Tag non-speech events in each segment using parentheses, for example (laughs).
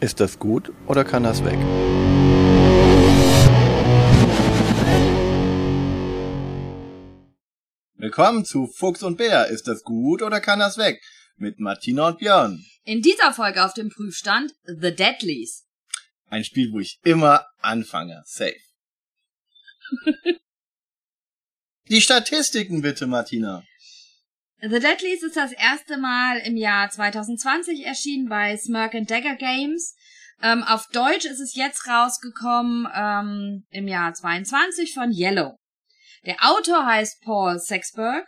Ist das gut oder kann das weg? Willkommen zu Fuchs und Bär. Ist das gut oder kann das weg? Mit Martina und Björn. In dieser Folge auf dem Prüfstand The Deadlies. Ein Spiel, wo ich immer anfange. Safe. (laughs) Die Statistiken bitte, Martina. The Deadlies ist das erste Mal im Jahr 2020 erschienen bei Smirk and Dagger Games. Ähm, auf Deutsch ist es jetzt rausgekommen ähm, im Jahr 22 von Yellow. Der Autor heißt Paul Sexberg.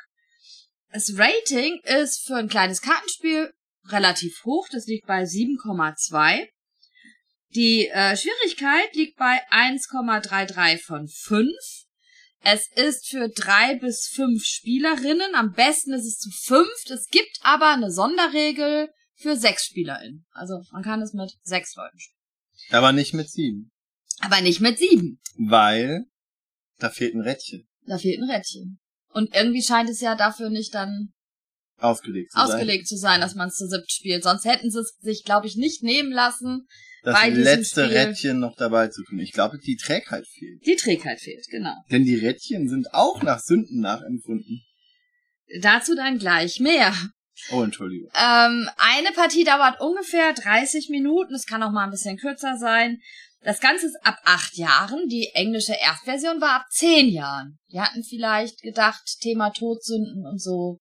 Das Rating ist für ein kleines Kartenspiel relativ hoch. Das liegt bei 7,2. Die äh, Schwierigkeit liegt bei 1,33 von 5. Es ist für drei bis fünf Spielerinnen. Am besten ist es zu fünft. Es gibt aber eine Sonderregel für sechs SpielerInnen. Also man kann es mit sechs Leuten spielen. Aber nicht mit sieben. Aber nicht mit sieben. Weil da fehlt ein Rädchen. Da fehlt ein Rädchen. Und irgendwie scheint es ja dafür nicht dann ausgelegt zu ausgelegt sein. zu sein, dass man es zu siebt spielt. Sonst hätten sie es sich, glaube ich, nicht nehmen lassen, Das letzte Spiel- Rädchen noch dabei zu tun. Ich glaube, die Trägheit fehlt. die Trägheit fehlt, genau. Denn die Rädchen sind auch nach Sünden nachempfunden. Dazu dann gleich mehr. Oh, Entschuldigung. Ähm, eine Partie dauert ungefähr 30 Minuten. Es kann auch mal ein bisschen kürzer sein. Das Ganze ist ab acht Jahren. Die englische Erstversion war ab zehn Jahren. Die hatten vielleicht gedacht, Thema Todsünden und so.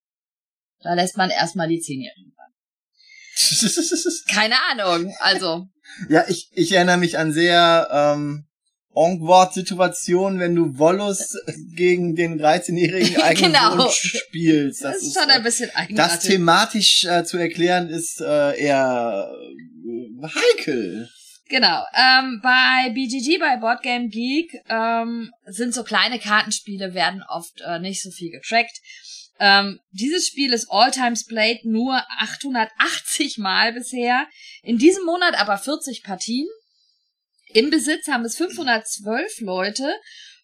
Da lässt man erstmal die Zehnjährigen ran. (laughs) Keine Ahnung. Also, ja, ich, ich erinnere mich an sehr ähm, Onkward-Situationen, wenn du Wollus gegen den 13-jährigen (laughs) eigenen Genau. Spielst. das, ist schon ein bisschen Das eigenartig. thematisch äh, zu erklären ist äh, eher äh, heikel. Genau. Ähm, bei BGG, bei Board Game Geek, ähm, sind so kleine Kartenspiele, werden oft äh, nicht so viel getrackt. Ähm, dieses Spiel ist all times played nur 880 Mal bisher. In diesem Monat aber 40 Partien. Im Besitz haben es 512 Leute.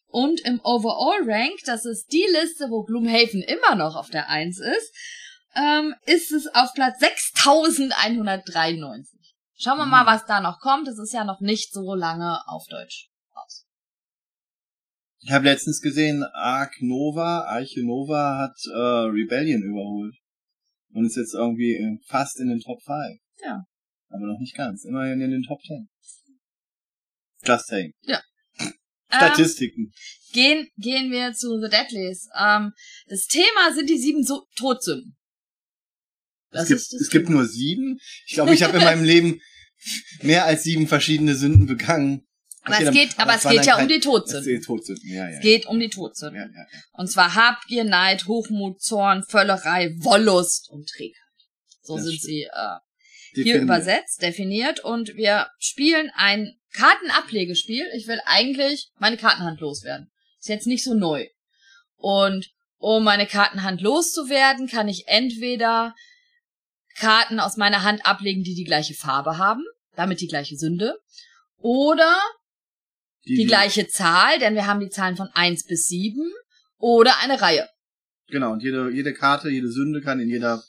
Und im Overall Rank, das ist die Liste, wo Gloomhaven immer noch auf der 1 ist, ähm, ist es auf Platz 6193. Schauen wir mal, was da noch kommt. Es ist ja noch nicht so lange auf Deutsch. Ich habe letztens gesehen, Ark Nova, Arche Nova hat äh, Rebellion überholt. Und ist jetzt irgendwie äh, fast in den Top 5. Ja. Aber noch nicht ganz. Immerhin in den Top 10. Just saying. Ähm, Statistiken. gehen, gehen wir zu The Deadlies. Ähm, das Thema sind die sieben so Todsünden. Das es gibt, es gibt nur sieben. Ich glaube, ich habe in meinem Leben mehr als sieben verschiedene Sünden begangen. Aber es geht, aber es geht ja um die Es Todsünden. geht Todsünden, ja, ja. Es geht um die Todsünden. ja, ja. Und zwar Habgier, Neid, Hochmut, Zorn, Völlerei, Wollust und Trägheit. So Das sind stimmt. sie äh, hier übersetzt, definiert und wir spielen ein Kartenablegespiel. Ich will eigentlich meine Kartenhand loswerden. Ist jetzt nicht so neu. Und um meine Kartenhand loszuwerden, kann ich entweder Karten aus meiner Hand ablegen, die die gleiche Farbe haben, damit die gleiche Sünde, oder die gleiche Zahl, denn wir haben die Zahlen von 1 bis 7, oder eine Reihe. Genau, und jede, jede Karte, jede Sünde kann in jeder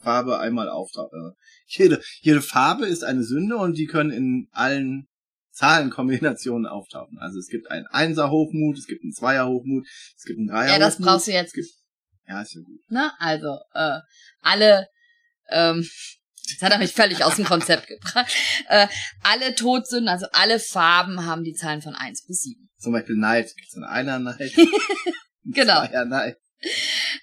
Farbe einmal auftauchen. Äh, Jede, jede Farbe ist eine Sünde und die können in allen Zahlenkombinationen auftauchen. Also es gibt einen Einser Hochmut, es gibt einen Zweier Hochmut, es gibt einen Dreier Ja, das brauchst du jetzt gibt, ja, ist ja gut. Ne? Also, äh, alle, ähm, jetzt hat er mich völlig aus dem Konzept gebracht. Äh, alle Todsünden, also alle Farben haben die Zahlen von 1 bis 7. Zum Beispiel Neid, gibt es einen Einer Neid, einen (laughs) Genau. Zweier Neid.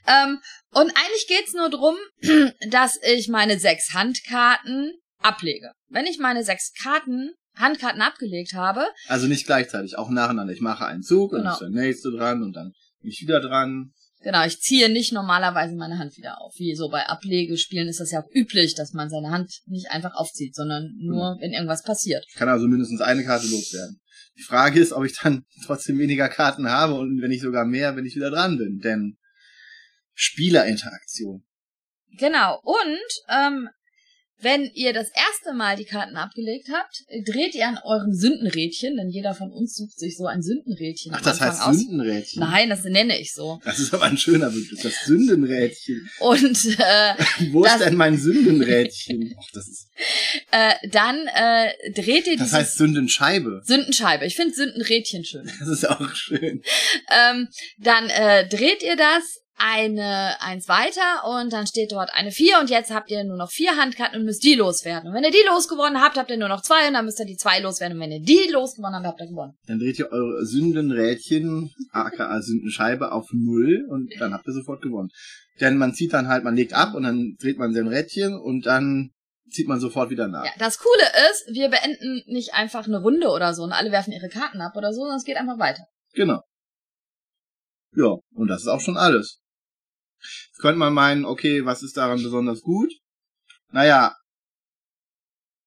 Ähm, und eigentlich geht's nur drum, (clears throat) dass ich meine sechs Handkarten ablege. Wenn ich meine sechs Karten, Handkarten abgelegt habe, Also nicht gleichzeitig, auch nacheinander. Ich mache einen Zug und Genau. dann ist der nächste dran und dann bin ich wieder dran. Genau, ich ziehe nicht normalerweise meine Hand wieder auf. Wie so bei Ablegespielen ist das ja auch üblich, dass man seine Hand nicht einfach aufzieht, sondern nur, wenn irgendwas passiert. Ich kann also mindestens eine Karte loswerden. Die Frage ist, ob ich dann (laughs) trotzdem weniger Karten habe und wenn ich sogar mehr, wenn ich wieder dran bin. Denn Spielerinteraktion. Genau. Und ähm, wenn ihr das erste Mal die Karten abgelegt habt, dreht ihr an eurem Sündenrädchen, denn jeder von uns sucht sich so ein Sündenrädchen. Ach, das heißt aus. Sündenrädchen. Nein, das nenne ich so. Das ist aber ein schöner Begriff, das Sündenrädchen. Und äh, (laughs) Wo Das- ist denn mein Sündenrädchen? Ach, das ist, (laughs) äh, dann äh, dreht ihr das heißt Sündenscheibe. Sündenscheibe. Ich finde Sündenrädchen schön. Das ist auch schön. ähm, dann äh, dreht ihr das eine eins weiter und dann steht dort eine vier und jetzt habt ihr nur noch vier Handkarten und müsst die loswerden. Und wenn ihr die losgewonnen habt, habt ihr nur noch zwei und dann müsst ihr die zwei loswerden. Und wenn ihr die losgewonnen habt, habt ihr gewonnen. Dann dreht ihr eure Sündenrädchen, aka Sündenscheibe, auf Null und dann habt ihr sofort gewonnen. Denn man zieht dann halt, man legt ab und dann dreht man sein Rädchen und dann zieht man sofort wieder nach. Ja, das Coole ist, wir beenden nicht einfach eine Runde oder so und alle werfen ihre Karten ab oder so, sondern es geht einfach weiter. Genau. Ja, und das ist auch schon alles. Jetzt könnte man meinen, okay, was ist daran besonders gut? Naja,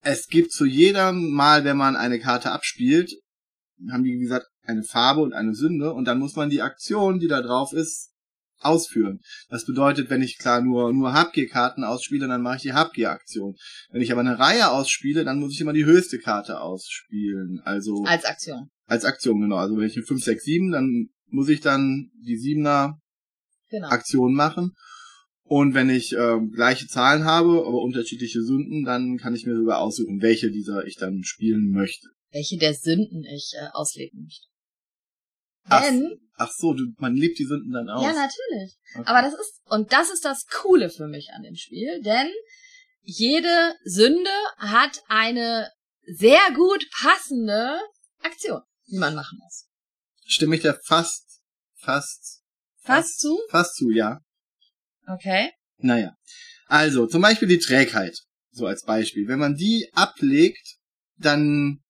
es gibt zu jedem Mal, wenn man eine Karte abspielt, haben die, wie gesagt, eine Farbe und eine Sünde und dann muss man die Aktion, die da drauf ist, ausführen. Das bedeutet, wenn ich klar nur, nur Habgier-Karten ausspiele, dann mache ich die Habgier-Aktion. Wenn ich aber eine Reihe ausspiele, dann muss ich immer die höchste Karte ausspielen. Also Als Aktion. als Aktion, genau. Also wenn ich eine 5, 6, 7, dann muss ich dann die 7er Genau. Aktion machen. Und wenn ich äh, gleiche Zahlen habe, aber unterschiedliche Sünden, dann kann ich mir sogar aussuchen, welche dieser ich dann spielen möchte. Welche der Sünden ich äh, ausleben möchte. Ach, Denn, ach so, du, man lebt die Sünden dann aus. ja, natürlich. Okay. Aber das ist, und das ist das Coole für mich an dem Spiel, denn jede Sünde hat eine sehr gut passende Aktion, die man machen muss. Stimme ich dir fast, fast, Fast zu? fast zu, ja. Okay. Naja. Also, zum Beispiel die Trägheit. So als Beispiel. Wenn man die ablegt, dann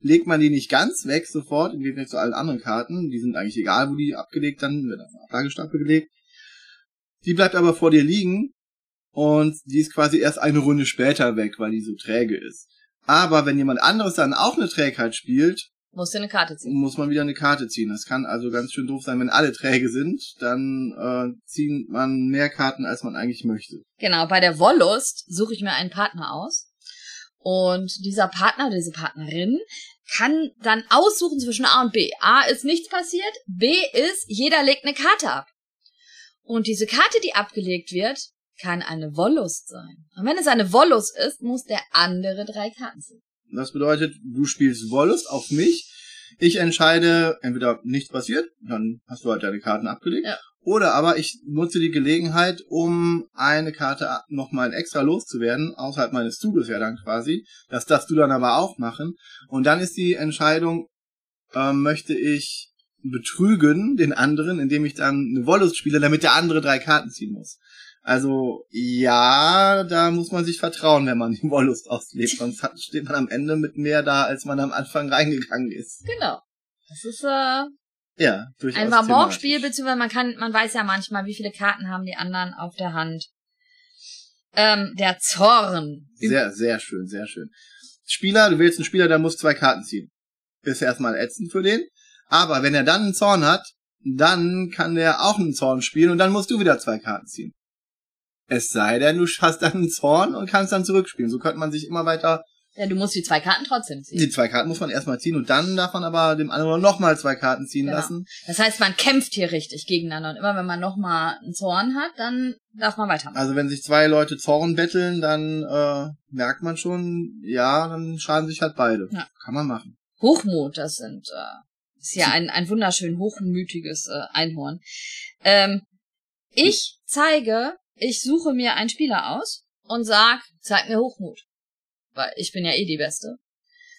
legt man die nicht ganz weg sofort, im Gegensatz zu allen anderen Karten. Die sind eigentlich egal, wo die abgelegt dann, wird auf eine Ablagestapel gelegt. Die bleibt aber vor dir liegen und die ist quasi erst eine Runde später weg, weil die so träge ist. Aber wenn jemand anderes dann auch eine Trägheit spielt, Musst du eine Karte ziehen. muss man wieder eine Karte ziehen. Das kann also ganz schön doof sein, wenn alle träge sind, dann äh, zieht man mehr Karten, als man eigentlich möchte. Genau, bei der Wollust suche ich mir einen Partner aus. Und dieser Partner oder diese Partnerin kann dann aussuchen zwischen A und B. A ist nichts passiert, B ist, jeder legt eine Karte ab. Und diese Karte, die abgelegt wird, kann eine Wollust sein. Und wenn es eine Wollust ist, muss der andere drei Karten ziehen. Das bedeutet, du spielst Wollust auf mich. Ich entscheide, entweder nichts passiert, dann hast du halt deine Karten abgelegt. Ja. Oder aber ich nutze die Gelegenheit, um eine Karte nochmal extra loszuwerden, außerhalb meines Zuges ja dann quasi. Das darfst du dann aber auch machen. Und dann ist die Entscheidung, ähm, möchte ich betrügen den anderen, indem ich dann eine Wollust spiele, damit der andere drei Karten ziehen muss. Also ja, da muss man sich vertrauen, wenn man (laughs) die Wollust auslebt, sonst hat, steht man am Ende mit mehr da, als man am Anfang reingegangen ist. Genau. Das ist äh, Ja, durchaus. ein thematisch. beziehungsweise man kann, man weiß ja manchmal, wie viele Karten haben die anderen auf der Hand. Ähm, der Zorn. Sehr, sehr schön, sehr schön. Spieler, du wählst einen Spieler, der muss zwei Karten ziehen. Ist erstmal ätzend für den. Aber wenn er dann einen Zorn hat, dann kann der auch einen Zorn spielen und dann musst du wieder zwei Karten ziehen. Es sei denn, du hast dann einen Zorn und kannst dann zurückspielen. So könnte man sich immer weiter. Ja, du musst die zwei Karten trotzdem ziehen. Die zwei Karten muss man erstmal ziehen und dann darf man aber dem anderen nochmal zwei Karten ziehen Genau. lassen. Das heißt, man kämpft hier richtig gegeneinander. Und immer wenn man nochmal einen Zorn hat, dann darf man weitermachen. Also wenn sich zwei Leute Zorn betteln, dann äh, merkt man schon, ja, dann schaden sich halt beide. Ja. Kann man machen. Hochmut, das sind, äh, ist ja ein, ein wunderschön hochmütiges äh, Einhorn. Ähm, ich zeige, ich suche mir einen Spieler aus und sag, zeig mir Hochmut. Weil ich bin ja eh die Beste.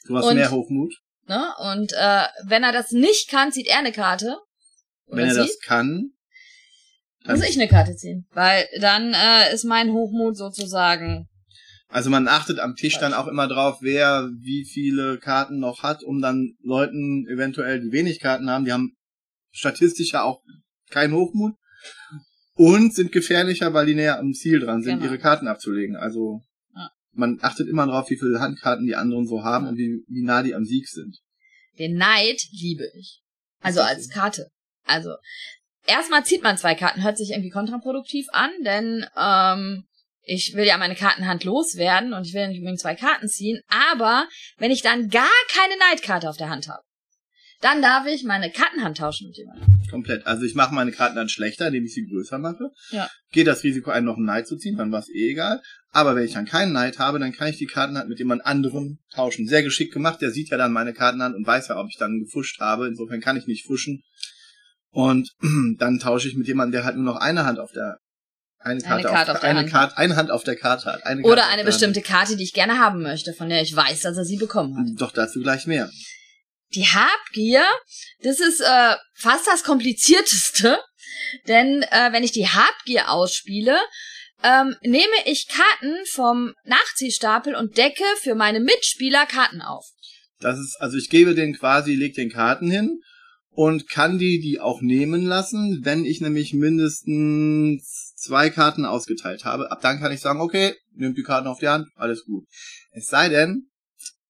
Du hast Und- mehr Hochmut. Ne? Und äh, wenn er das nicht kann, zieht er eine Karte. Oder Wenn er sie, das kann, dann muss ich eine Karte ziehen. Weil dann äh, ist mein Hochmut sozusagen. Also man achtet am Tisch dann auch immer drauf, wer wie viele Karten noch hat, um dann Leuten eventuell, die wenig Karten haben, die haben statistisch ja auch keinen Hochmut und sind gefährlicher, weil die näher am Ziel dran sind, Genau. ihre Karten abzulegen. Also Ja. man achtet immer drauf, wie viele Handkarten die anderen so haben Ja. und wie, wie nah die am Sieg sind. Den Neid liebe ich. Also als? Karte. Also erstmal zieht man zwei Karten, hört sich irgendwie kontraproduktiv an, denn ähm, ich will ja meine Kartenhand loswerden und ich will nicht unbedingt zwei Karten ziehen, aber wenn ich dann gar keine Neidkarte auf der Hand habe, dann darf ich meine Kartenhand tauschen mit jemandem. Komplett. Also ich mache meine Karten dann schlechter, indem ich sie größer mache. Ja. Gehe das Risiko ein, noch einen Neid zu ziehen, dann war es eh egal. Aber wenn ich dann keinen Neid habe, dann kann ich die Kartenhand mit jemand anderem tauschen. Sehr geschickt gemacht. Der sieht ja dann meine Kartenhand und weiß ja, ob ich dann gefuscht habe. Insofern kann ich nicht fuschen. Und (clears throat) dann tausche ich mit jemandem, der halt nur noch eine Hand auf der eine Karte, Eine Karte auf, auf der eine Hand Karte, eine Hand auf der Karte hat. Eine Karte Oder eine bestimmte Karte, die ich gerne haben möchte, von der ich weiß, dass er sie bekommen hat. Hand. Doch dazu gleich mehr. Die Habgier, das ist äh, fast das komplizierteste, (laughs) denn äh, wenn ich die Habgier ausspiele, ähm, nehme ich Karten vom Nachziehstapel und decke für meine Mitspieler Karten auf. Das ist, also ich gebe den quasi, leg den Karten hin und kann die die auch nehmen lassen, wenn ich nämlich mindestens zwei Karten ausgeteilt habe. Ab dann kann ich sagen, okay, nimmt die Karten auf die Hand, alles gut. Es sei denn,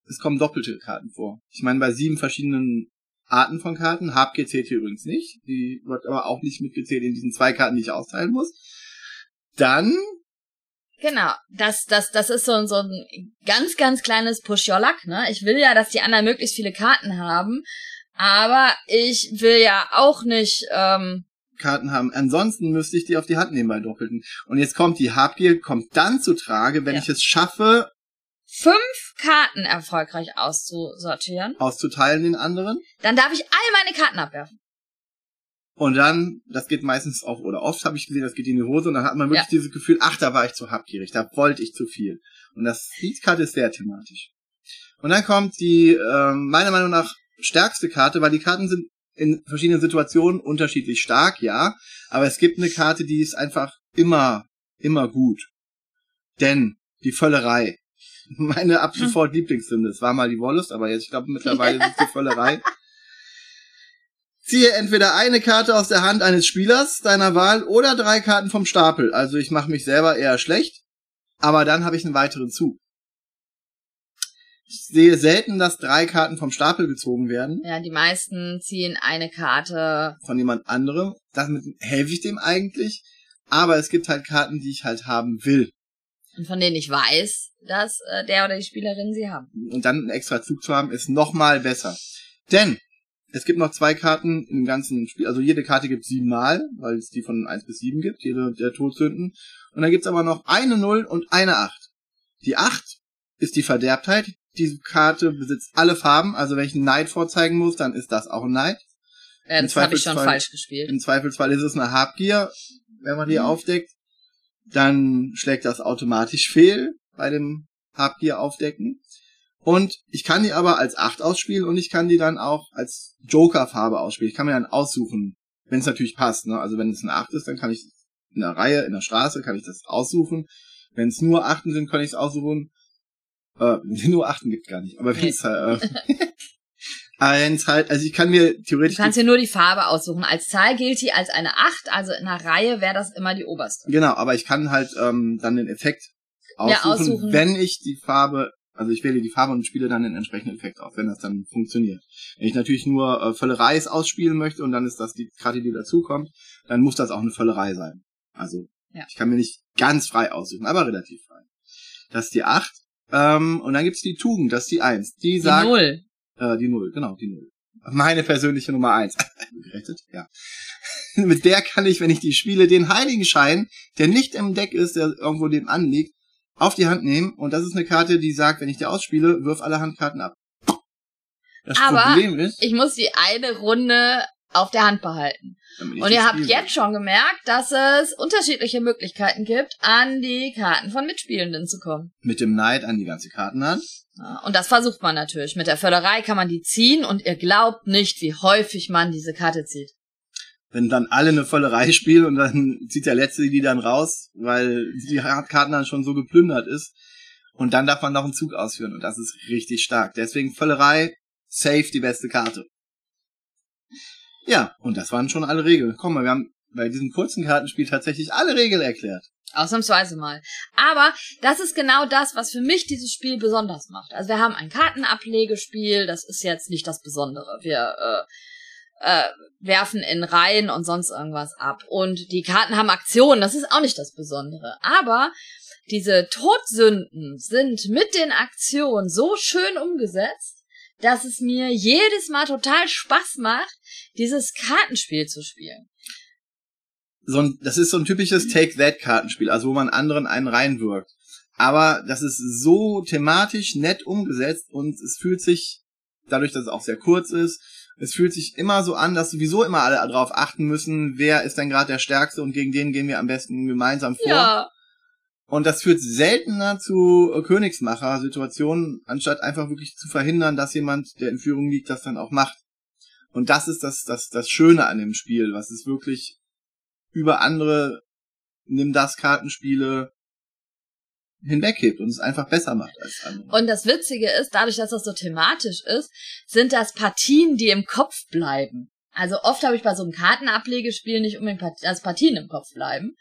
es kommen doppelte Karten vor. Ich meine, bei sieben verschiedenen Arten von Karten, Habgier zählt hier übrigens nicht, die wird aber auch nicht mitgezählt in diesen zwei Karten, die ich austeilen muss. Dann Genau, das, das, das ist so, so ein ganz, ganz kleines Push Your Luck, ne? Ich will ja, dass die anderen möglichst viele Karten haben, aber ich will ja auch nicht, ähm, Karten haben. Ansonsten müsste ich die auf die Hand nehmen bei Doppelten. Und jetzt kommt die Habgier, kommt dann zu Trage, wenn Ja. ich es schaffe, fünf Karten erfolgreich auszusortieren. auszuteilen den anderen. Dann darf ich all meine Karten abwerfen. Und dann, das geht meistens auch, oder oft habe ich gesehen, das geht in die Hose und dann hat man wirklich dieses Gefühl, ach, da war ich zu habgierig, da wollte ich zu viel. Und das, die Karte ist sehr thematisch. Und dann kommt die, ähm, meiner Meinung nach, stärkste Karte, weil die Karten sind in verschiedenen Situationen unterschiedlich stark, ja. Aber es gibt eine Karte, die ist einfach immer, immer gut. Denn die Völlerei. Meine ab sofort Lieblingssünde. Es war mal die Wollust, aber jetzt, ich glaube, mittlerweile ist es die Völlerei. Ziehe entweder eine Karte aus der Hand eines Spielers deiner Wahl oder drei Karten vom Stapel. Also ich mache mich selber eher schlecht, aber dann habe ich einen weiteren Zug. Ich sehe selten, dass drei Karten vom Stapel gezogen werden Ja, die meisten ziehen eine Karte. von jemand anderem. Damit helfe ich dem eigentlich. Aber es gibt halt Karten, die ich halt haben will. Und von denen ich weiß, dass äh, der oder die Spielerin sie haben. Und dann einen extra Zug zu haben, ist noch mal besser. Denn es gibt noch zwei Karten im ganzen Spiel. Also jede Karte gibt siebenmal, weil es die von 1 bis 7 gibt, jede der Todsünden. Und dann gibt's aber noch eine 0 und eine 8. Die 8 ist die Verderbtheit. Diese Karte besitzt alle Farben. Also wenn ich einen Neid vorzeigen muss, dann ist das auch ein Neid. Ja, das habe ich schon Zweifelsfall- falsch gespielt. Im Zweifelsfall ist es eine Habgier, wenn man die Mhm. aufdeckt. Dann schlägt das automatisch fehl bei dem Habgier aufdecken. Und ich kann die aber als 8 ausspielen und ich kann die dann auch als Joker-Farbe ausspielen. Ich kann mir dann aussuchen, wenn es natürlich passt. Ne? Also wenn es eine 8 ist, dann kann ich in der Reihe, in der Straße, kann ich das aussuchen. Wenn es nur Achten sind, kann ich es aussuchen. Äh, (laughs) nur Achten gibt gar nicht. Aber wenn es äh, (laughs) wenn's halt, also ich kann mir Du theoretisch kannst dir nur die Farbe aussuchen. Als Zahl gilt die als eine 8, also in einer Reihe wäre das immer die oberste. Genau, aber ich kann halt ähm, dann den Effekt aussuchen, Ja, aussuchen. wenn ich die Farbe, also ich wähle die Farbe und spiele dann den entsprechenden Effekt aus, wenn das dann funktioniert. Wenn ich natürlich nur äh, Völlereis ausspielen möchte und dann ist das die Karte, die dazukommt, dann muss das auch eine Völlerei sein. Also Ja. ich kann mir nicht ganz frei aussuchen, aber relativ frei. Das ist die 8. Ähm, und dann gibt's die Tugend, das ist die 1. Die Die sagt, Null. äh, die Null, genau, die Null. Meine persönliche Nummer eins. (laughs) Gerettet? Ja. (laughs) Mit der kann ich, wenn ich die spiele, den Heiligenschein, der nicht im Deck ist, der irgendwo dem anliegt, auf die Hand nehmen. Und das ist eine Karte, die sagt, wenn ich die ausspiele, wirf alle Handkarten ab. Das Aber Problem ist, Ich muss die eine Runde auf der Hand behalten. Und ihr habt jetzt schon gemerkt, dass es unterschiedliche Möglichkeiten gibt, an die Karten von Mitspielenden zu kommen. mit dem Neid an die ganze Kartenhand. Ja, Und das versucht man natürlich. Mit der Förderei kann man die ziehen und ihr glaubt nicht, wie häufig man diese Karte zieht. Wenn dann alle eine Vollerei spielen und dann (laughs) zieht der Letzte die dann raus, weil die Karten dann schon so geplündert ist. Und dann darf man noch einen Zug ausführen und das ist richtig stark. Deswegen Völlerei, safe die beste Karte. Ja, und das waren schon alle Regeln. Komm mal, wir haben bei diesem kurzen Kartenspiel tatsächlich alle Regeln erklärt. Ausnahmsweise mal. Aber das ist genau das, was für mich dieses Spiel besonders macht. Also wir haben ein Kartenablegespiel, das ist jetzt nicht das Besondere. Wir äh, werfen in Reihen und sonst irgendwas ab. Und die Karten haben Aktionen, das ist auch nicht das Besondere. Aber diese Todsünden sind mit den Aktionen so schön umgesetzt, dass es mir jedes Mal total Spaß macht, dieses Kartenspiel zu spielen. So ein, das ist so ein typisches Take-That-Kartenspiel, also wo man anderen einen reinwirkt. Aber das ist so thematisch nett umgesetzt und es fühlt sich, dadurch, dass es auch sehr kurz ist, es fühlt sich immer so an, dass sowieso immer alle darauf achten müssen, wer ist denn gerade der Stärkste und gegen den gehen wir am besten gemeinsam vor. Ja, Und das führt seltener zu Königsmacher-Situationen, anstatt einfach wirklich zu verhindern, dass jemand, der in Führung liegt, das dann auch macht. Und das ist das, das, das Schöne an dem Spiel, was es wirklich über andere Nimm das Kartenspiele hinweghebt und es einfach besser macht als andere. Und das Witzige ist, dadurch, dass das so thematisch ist, sind das Partien, die im Kopf bleiben. Also oft habe ich bei so einem Kartenablegespiel nicht unbedingt Part also Partien im Kopf bleiben.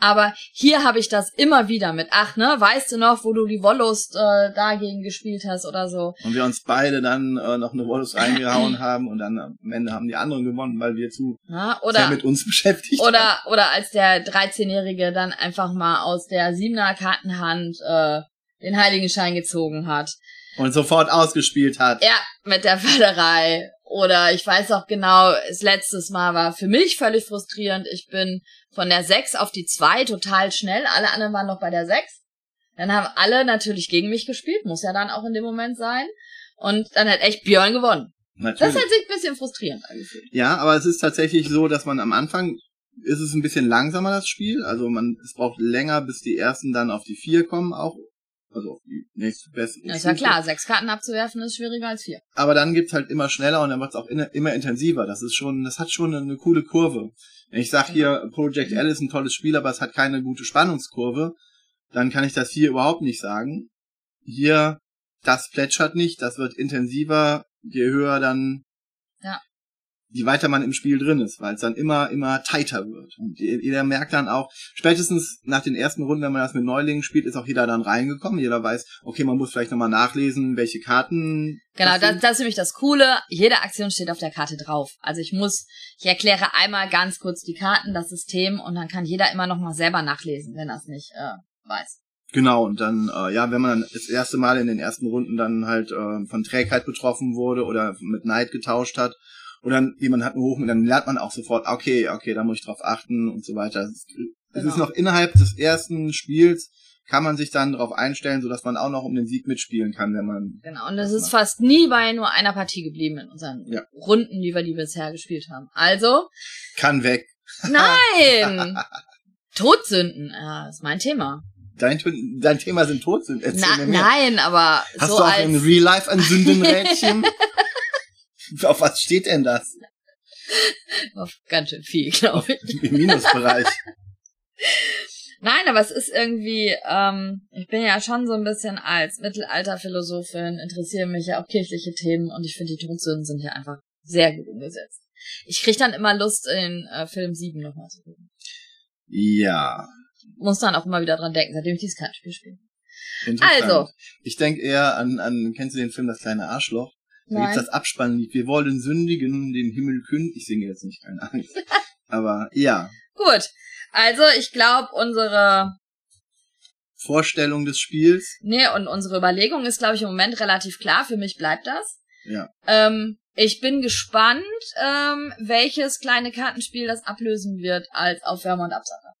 Aber hier habe ich das immer wieder mit, ach ne, weißt du noch, wo du die Wollust äh, dagegen gespielt hast oder so. Und wir uns beide dann äh, noch eine Wollus (clears throat) reingehauen haben und dann am Ende haben die anderen gewonnen, weil wir zu sehr oder mit uns beschäftigt waren. oder oder als der 13-Jährige dann einfach mal aus der siebener Kartenhand äh, den Heiligenschein gezogen hat. Und sofort ausgespielt hat. Ja, mit der Förderei. Oder ich weiß auch genau, das letztes Mal war für mich völlig frustrierend. Ich bin von der 6 auf die 2 total schnell. Alle anderen waren noch bei der 6. Dann haben alle natürlich gegen mich gespielt. Muss ja dann auch in dem Moment sein. Und dann hat echt Björn gewonnen. Das Natürlich. hat sich ein bisschen frustrierend angefühlt. Ja, aber es ist tatsächlich so, dass man am Anfang ist es ein bisschen langsamer, das Spiel. Also man, es braucht länger, bis die ersten dann auf die vier kommen auch. Also die nächste bessere Ja, ist ja klar, sechs Karten abzuwerfen ist schwieriger als vier. Aber dann geht's halt immer schneller und dann wird's auch in, immer intensiver. Das ist schon, das hat schon eine, coole Kurve. Wenn ich sag hier, Project L ist ein tolles Spiel, aber es hat keine gute Spannungskurve, dann kann ich das hier überhaupt nicht sagen. Hier, das plätschert nicht, das wird intensiver, je höher dann. Je weiter man im Spiel drin ist, weil es dann immer, immer tighter wird. Und jeder merkt dann auch, spätestens nach den ersten Runden, wenn man das mit Neulingen spielt, ist auch jeder dann reingekommen. Jeder weiß, okay, man muss vielleicht nochmal nachlesen, welche Karten. Genau, das das, ist nämlich das Coole. Jede Aktion steht auf der Karte drauf. Also ich muss, ich erkläre einmal ganz kurz die Karten, das System und dann kann jeder immer noch mal selber nachlesen, wenn er es nicht äh, weiß. Genau, und dann, äh, ja, wenn man dann das erste Mal in den ersten Runden dann halt äh, von Trägheit betroffen wurde oder mit Neid getauscht hat, oder jemand hat einen Hoch, dann lernt man auch sofort, okay, okay, da muss ich drauf achten und so weiter. Es Genau. ist noch innerhalb des ersten Spiels, kann man sich dann darauf einstellen, sodass man auch noch um den Sieg mitspielen kann, wenn man. Genau. Und es Das ist macht- fast nie bei nur einer Partie geblieben in unseren Ja. Runden, die wir die bisher gespielt haben. Also, Kann weg. nein! (laughs) Todsünden, ja, ist mein Thema. Dein, dein Thema sind Todsünden. Erzähl Na, nein, aber Hast so du auch als in Real Life ein Sündenrädchen? (laughs) (laughs) Auf was steht denn das? (laughs) auf ganz schön viel, glaube ich. Im Minusbereich. (laughs) Nein, aber es ist irgendwie, ähm, ich bin ja schon so ein bisschen als Mittelalterphilosophin, interessiere mich ja auch kirchliche Themen und ich finde, die Todsünden sind hier einfach sehr gut umgesetzt. Ich krieg dann immer Lust, in äh, Film 7 nochmal zu gucken. Ja. Muss dann auch immer wieder dran denken, seitdem ich dieses Kartenspiel spiele. Also. Ich denke eher an, an, kennst du den Film Das kleine Arschloch? Gibt's Nein. das Abspannlied. Wir wollen sündigen, den Himmel künden. Ich singe jetzt nicht, keine Angst. (laughs) Aber ja, Gut. Also, ich glaube, unsere, Vorstellung des Spiels. nee, und unsere Überlegung ist, glaube ich, im Moment relativ klar. Für mich bleibt das. Ja. Ähm, ich bin gespannt, ähm, welches kleine Kartenspiel das ablösen wird als Aufwärmer und Absacker.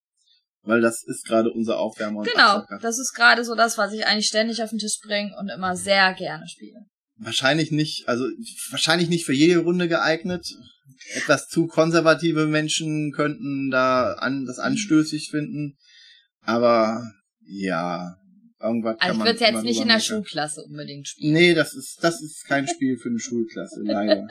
Weil das ist gerade unser Aufwärmer und Genau, Absacker. das ist gerade so das, was ich eigentlich ständig auf den Tisch bringe und immer sehr gerne spiele. Wahrscheinlich nicht, also wahrscheinlich nicht für jede Runde geeignet. Etwas zu konservative Menschen könnten da an, das anstößig finden. Aber ja, irgendwas kann Also ich man würde es jetzt nicht in der meckern. Schulklasse unbedingt spielen. Nee, das ist, das ist kein Spiel für eine Schulklasse, (laughs) leider.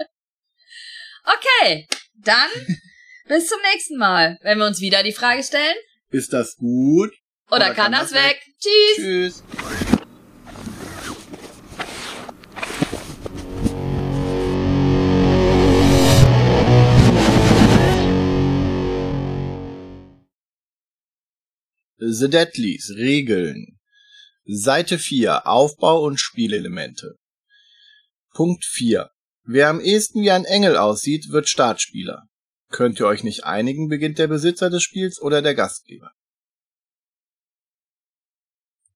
Okay, dann (laughs) bis zum nächsten Mal, wenn wir uns wieder die Frage stellen. Ist das gut? Oder, kann, das weg? Tschüss. Tschüss. The Deadlies Regeln Seite 4 Aufbau und Spielelemente Punkt 4 Wer am ehesten wie ein Engel aussieht, wird Startspieler. Könnt ihr euch nicht einigen, beginnt der Besitzer des Spiels oder der Gastgeber.